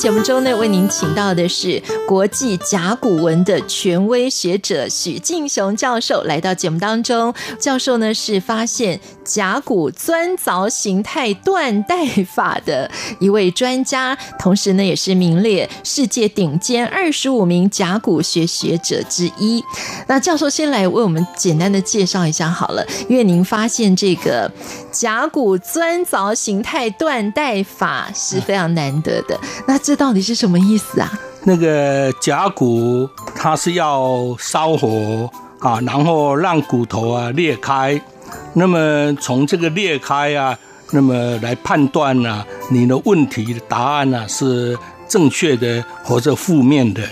节目中呢，为您请到的是国际甲骨文的权威学者许敬雄教授来到节目当中。教授呢是发现甲骨钻凿形态断代法的一位专家，同时呢也是名列世界顶尖二十五名甲骨学学者之一。那教授先来为我们简单的介绍一下好了，因为您发现这个甲骨钻凿形态断代法是非常难得的。那这到底是什么意思啊？那个甲骨，它是要烧火啊，然后让骨头啊裂开。那么从这个裂开啊，那么来判断呢、啊，你的问题的答案呢、啊、是正确的或者负面的。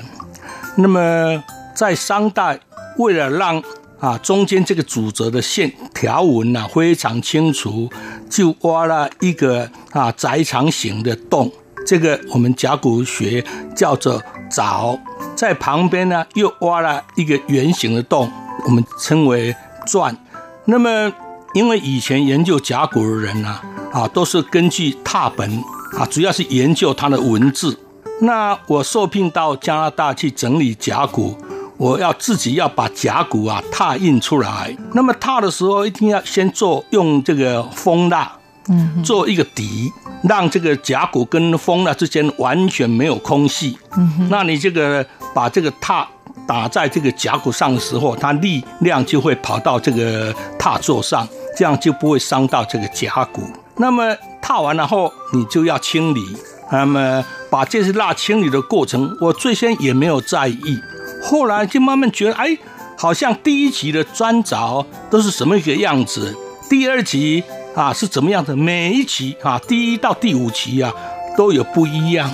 那么在商代，为了让啊中间这个主轴的线条纹呢非常清楚，就挖了一个啊窄长形的洞。这个我们甲骨学叫做凿，在旁边呢又挖了一个圆形的洞，我们称为钻。那么，因为以前研究甲骨的人呢，啊，都是根据拓本啊，主要是研究它的文字。那我受聘到加拿大去整理甲骨，我要自己要把甲骨啊拓印出来。那么拓的时候一定要先做用这个蜂蜡，嗯，做一个底。让这个甲骨跟蜂蜡之间完全没有空隙，嗯，那你这个把这个拓打在这个甲骨上的时候，它力量就会跑到这个拓座上，这样就不会伤到这个甲骨。那么拓完了后，你就要清理。那么把这些蜡清理的过程，我最先也没有在意，后来就慢慢觉得，哎，好像第一集的砖凿都是什么一个样子，第二集。啊，是怎么样的？每一集啊，第一到第五集啊，都有不一样。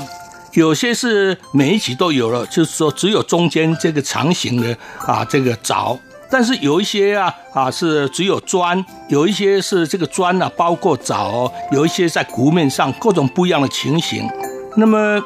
有些是每一集都有了，就是说只有中间这个长形的啊，这个凿。但是有一些啊啊是只有砖，有一些是这个砖啊，包括凿，有一些在骨面上各种不一样的情形。那么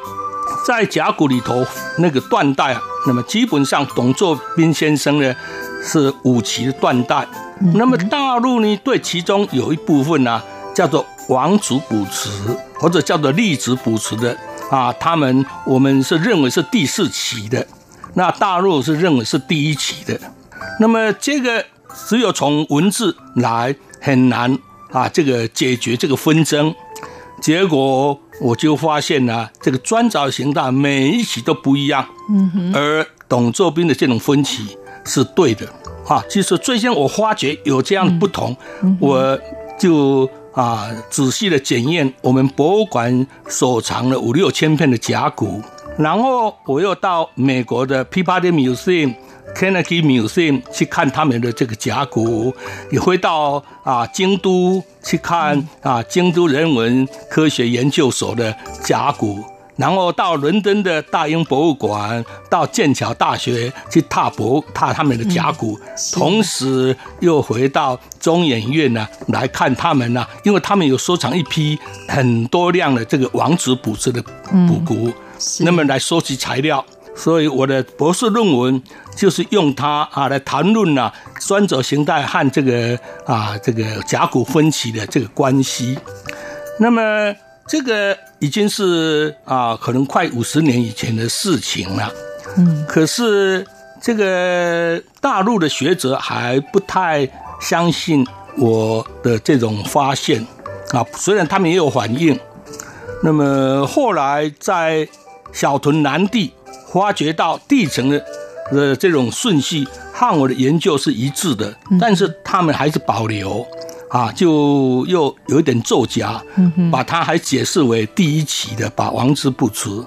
在甲骨里头那个断代啊，那么基本上董作宾先生呢是五期的断代。那么大陆呢，对其中有一部分呢、啊，叫做王族卜辞，或者叫做立子卜辞的啊，他们我们是认为是第四期的，那大陆是认为是第一期的。那么这个只有从文字来很难啊，这个解决这个纷争。结果我就发现呢、啊，这个砖凿形态每一期都不一样，嗯哼，而董作宾的这种分歧是对的。啊，其实最先我发觉有这样的不同，我就啊仔细的检验我们博物馆所藏的五六千片的甲骨，然后我又到美国的 Peabody Museum、Carnegie Museum 去看他们的这个甲骨，也会到啊京都去看啊京都人文科学研究所的甲骨。然后到伦敦的大英博物馆，到剑桥大学去踏博踏他们的甲骨，嗯、同时又回到中研院呢来看他们呢，因为他们有收藏一批很多量的这个王子卜辞的卜骨，那么来收集材料，所以我的博士论文就是用它啊来谈论呢钻凿形态和这个啊这个甲骨分歧的这个关系，那么。这个已经是啊，可能快五十年以前的事情了。嗯，可是这个大陆的学者还不太相信我的这种发现啊，虽然他们也有反应。那么后来在小屯南地发掘到地层的的这种顺序和我的研究是一致的，但是他们还是保留。啊，就又有一点作假，把它还解释为第一起的，把王之不辞。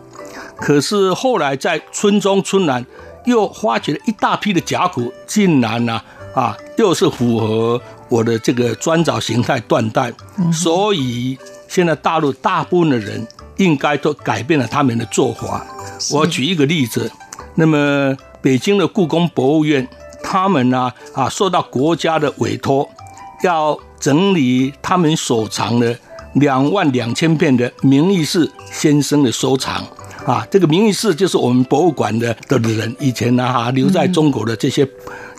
可是后来在村中村南又发掘了一大批的甲骨，竟然呢啊，啊，又是符合我的这个砖藻形态断代，所以现在大陆大部分的人应该都改变了他们的做法。我举一个例子，那么北京的故宫博物院，他们呢啊，受到国家的委托，要整理他们所藏的两万两千片的明义士先生的收藏啊。这个明义士就是我们博物馆的的人以前呢哈留在中国的这些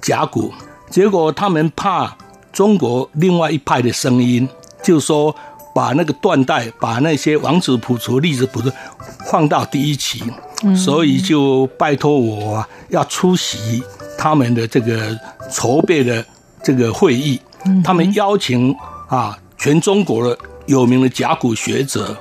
甲骨，结果他们怕中国另外一派的声音，就说把那个断代，把那些王子朴辞、例子朴辞放到第一期。所以就拜托我要出席他们的这个筹备的这个会议，他们邀请啊全中国的有名的甲骨学者，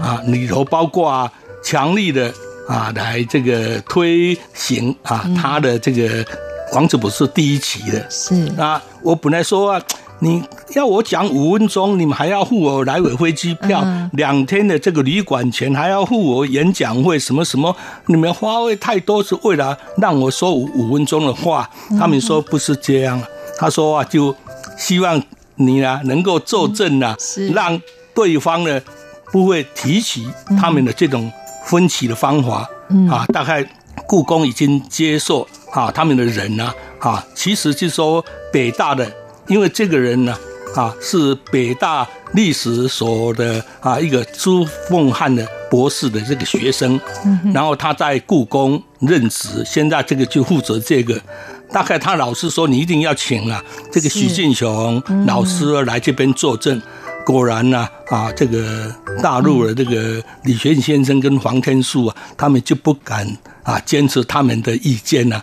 啊里头包括啊强力的啊来这个推行啊他的这个王子不是第一期的，是啊我本来说啊。你要我讲五分钟，你们还要付我来回飞机票，两天的这个旅馆钱，还要付我演讲会什么什么，你们花费太多，是为了让我说五五分钟的话。他们说不是这样，他说啊，就希望你呢能够作证呢，让对方呢不会提起他们的这种分歧的方法啊。大概故宫已经接受啊，他们的人呢啊，其实就是说北大的。因为这个人呢，啊，是北大历史所的啊一个朱凤汉的博士的这个学生，然后他在故宫任职，现在这个就负责这个。大概他老师说，你一定要请啊这个许进雄老师来这边作证。果然呢，啊，这个大陆的这个李学勤先生跟黄天树啊，他们就不敢啊坚持他们的意见呢。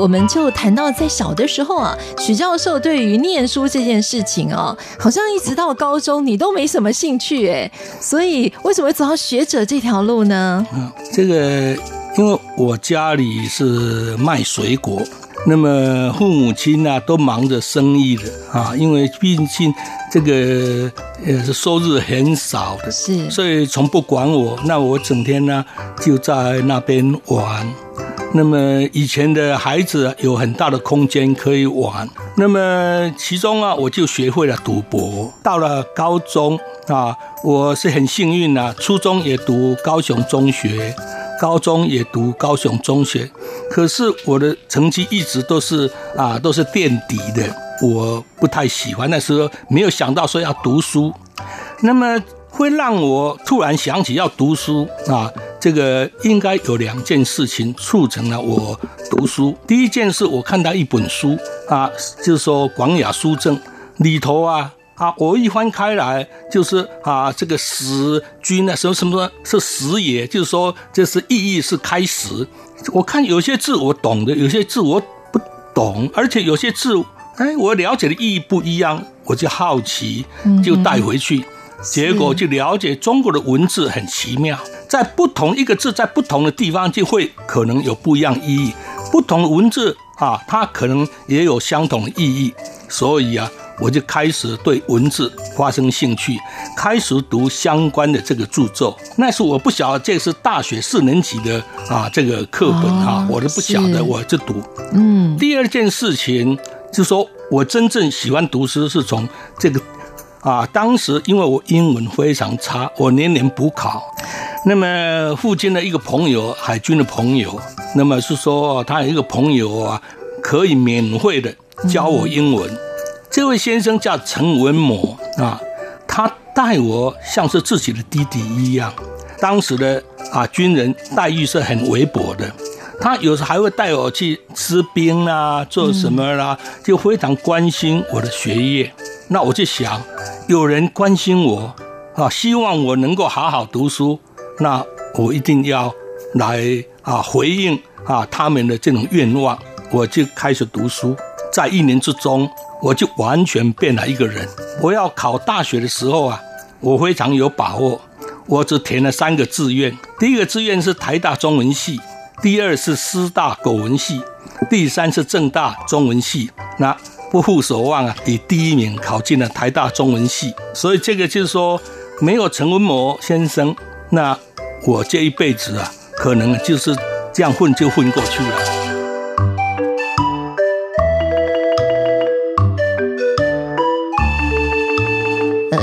我们就谈到在小的时候啊，许教授对于念书这件事情哦，好像一直到高中你都没什么兴趣哎，所以为什么会走到学者这条路呢？嗯，这个因为我家里是卖水果，那么父母亲呢都忙着生意的啊，因为毕竟这个呃是收入很少的，是，所以从不管我，那我整天呢就在那边玩。那么以前的孩子有很大的空间可以玩，那么其中啊，我就学会了赌博。到了高中啊，我是很幸运啊，初中也读高雄中学，高中也读高雄中学，可是我的成绩一直都是啊，都是垫底的，我不太喜欢。那时候没有想到说要读书，那么会让我突然想起要读书啊。这个应该有两件事情促成了我读书。第一件事，我看到一本书啊，就是说《广雅书证》里头啊啊，我一翻开来，就是啊，这个始君啊，什么什么是始也，就是说这是意义是开始。我看有些字我懂的，有些字我不懂，而且有些字哎，我了解的意义不一样，我就好奇，就带回去。结果就了解中国的文字很奇妙，在不同一个字在不同的地方就会可能有不一样意义，不同的文字啊，它可能也有相同的意义。所以啊，我就开始对文字发生兴趣，开始读相关的这个著作。那时我不晓得这是大学四年级的啊这个课本啊，我都不晓得，我就读。嗯。第二件事情就是说我真正喜欢读诗是从这个。啊，当时因为我英文非常差，我年年补考。那么附近的一个朋友，海军的朋友，那么是说他有一个朋友啊，可以免费的教我英文。嗯、这位先生叫陈文模啊，他待我像是自己的弟弟一样。当时的啊军人待遇是很微薄的，他有时还会带我去吃冰啊，做什么啦，就非常关心我的学业。那我就想，有人关心我，啊，希望我能够好好读书，那我一定要来啊回应啊他们的这种愿望，我就开始读书，在一年之中，我就完全变了一个人。我要考大学的时候啊，我非常有把握。我只填了三个志愿，第一个志愿是台大中文系，第二是师大国文系，第三是政大中文系。那不负所望啊，以第一名考进了台大中文系。所以这个就是说，没有陈文谋先生，那我这一辈子啊，可能就是这样混就混过去了。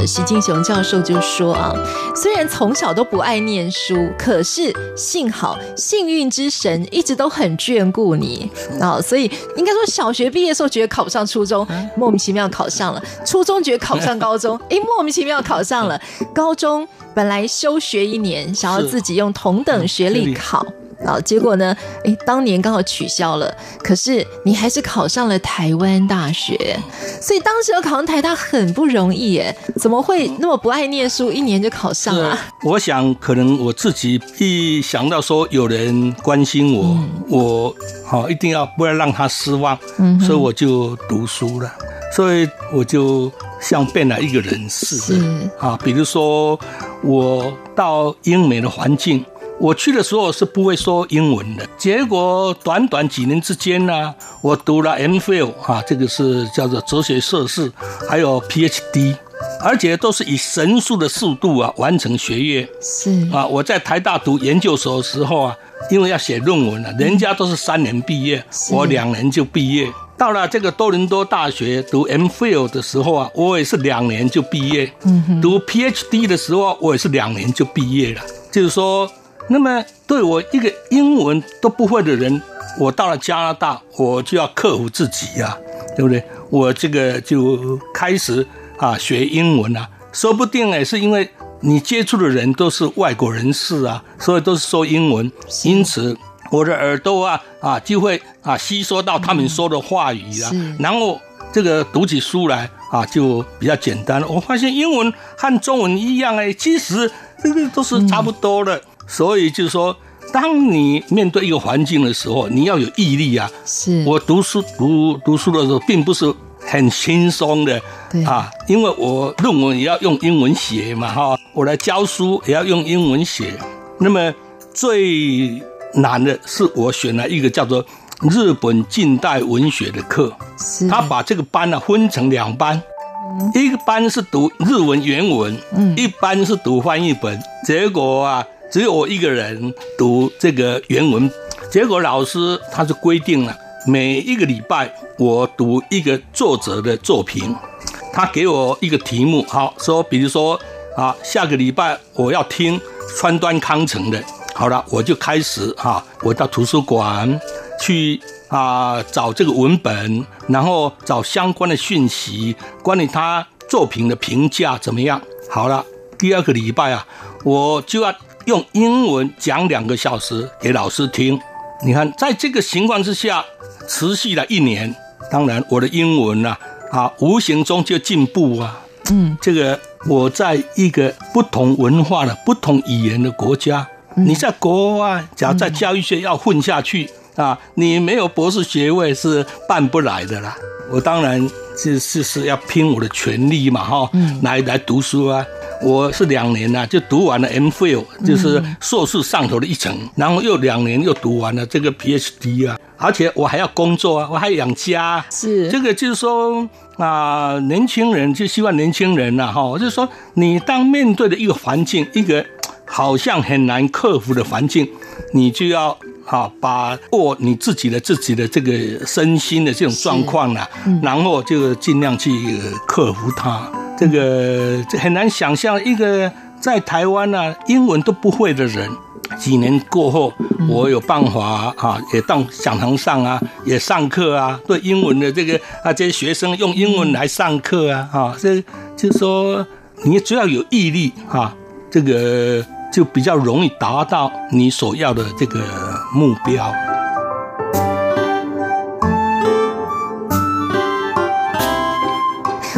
许敬雄教授就说啊，虽然从小都不爱念书，可是幸好幸运之神一直都很眷顾你啊，所以应该说小学毕业的时候觉得考不上初中，莫名其妙考上了；初中觉得考不上高中，哎，莫名其妙考上了高中。本来休学一年，想要自己用同等学历考。好，结果呢？哎，当年刚好取消了，可是你还是考上了台湾大学，所以当时要考上台大很不容易耶。怎么会那么不爱念书，一年就考上了？我想可能我自己一想到说有人关心我，嗯、我好一定要不要让他失望，嗯，所以我就读书了，所以我就像变了一个人似的啊。比如说我到英美的环境。我去的时候是不会说英文的，结果短短几年之间呢，我读了 MPhil 啊，这个是叫做哲学硕士，还有 PhD，而且都是以神速的速度啊完成学业。是啊，我在台大读研究所的时候啊，因为要写论文啊，人家都是三年毕业，我两年就毕业。到了这个多伦多大学读 MPhil 的时候啊，我也是两年就毕业。嗯哼，读 PhD 的时候，我也是两年就毕业了。就是说。那么，对我一个英文都不会的人，我到了加拿大，我就要克服自己呀、啊，对不对？我这个就开始啊学英文啊，说不定也是因为你接触的人都是外国人士啊，所以都是说英文，因此我的耳朵啊啊就会啊吸收到他们说的话语啊，然后这个读起书来啊就比较简单。我发现英文和中文一样哎，其实这个都是差不多的。所以就是说，当你面对一个环境的时候，你要有毅力啊。是我读书读读书的时候，并不是很轻松的，对啊，因为我论文也要用英文写嘛，哈，我来教书也要用英文写。那么最难的是我选了一个叫做日本近代文学的课，他把这个班呢分成两班。一个班是读日文原文，嗯，一班是读翻译本，结果啊。只有我一个人读这个原文，结果老师他就规定了，每一个礼拜我读一个作者的作品，他给我一个题目，好说，比如说啊，下个礼拜我要听川端康成的，好了，我就开始哈，我到图书馆去啊找这个文本，然后找相关的讯息，关于他作品的评价怎么样？好了，第二个礼拜啊，我就要。用英文讲两个小时给老师听，你看，在这个情况之下，持续了一年。当然，我的英文啊，啊，无形中就进步啊。嗯，这个我在一个不同文化的、不同语言的国家，你在国外，假如在教育学要混下去啊，你没有博士学位是办不来的啦。我当然是是是要拼我的全力嘛，哈，来来读书啊。我是两年呐，就读完了 MPhil，就是硕士上头的一层，然后又两年又读完了这个 PhD 啊，而且我还要工作啊，我还养家。是。这个就是说啊，年轻人就希望年轻人呐，哈，就是说你当面对的一个环境，一个好像很难克服的环境，你就要啊把握你自己的自己的这个身心的这种状况呢，然后就尽量去克服它。这个这很难想象，一个在台湾呢、啊，英文都不会的人，几年过后，我有办法啊，也到讲堂上啊，也上课啊，对英文的这个啊，这些学生用英文来上课啊，啊，这就是说，你只要有毅力啊，这个就比较容易达到你所要的这个目标。